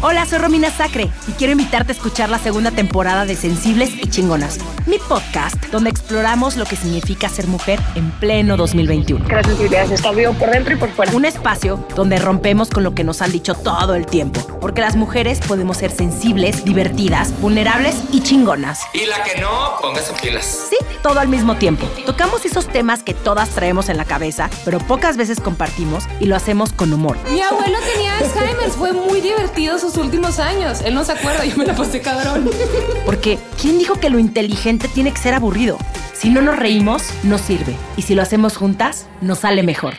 Hola, soy Romina Sacre y quiero invitarte a escuchar la segunda temporada de Sensibles y Chingonas, mi podcast donde exploramos lo que significa ser mujer en pleno 2021. Que la sensibilidad está vivo por dentro y por fuera. Un espacio donde rompemos con lo que nos han dicho todo el tiempo, porque las mujeres podemos ser sensibles, divertidas, vulnerables y chingonas. Y la que no, póngase pilas. Sí, todo al mismo tiempo. Tocamos esos temas que todas traemos en la cabeza, pero pocas veces compartimos y lo hacemos con humor. Mi abuelo tenía Alzheimer, fue muy divertido sus últimos años. Él no se acuerda, yo me la pasé cabrón. Porque, ¿quién dijo que lo inteligente tiene que ser aburrido? Si no nos reímos, no sirve. Y si lo hacemos juntas, nos sale mejor.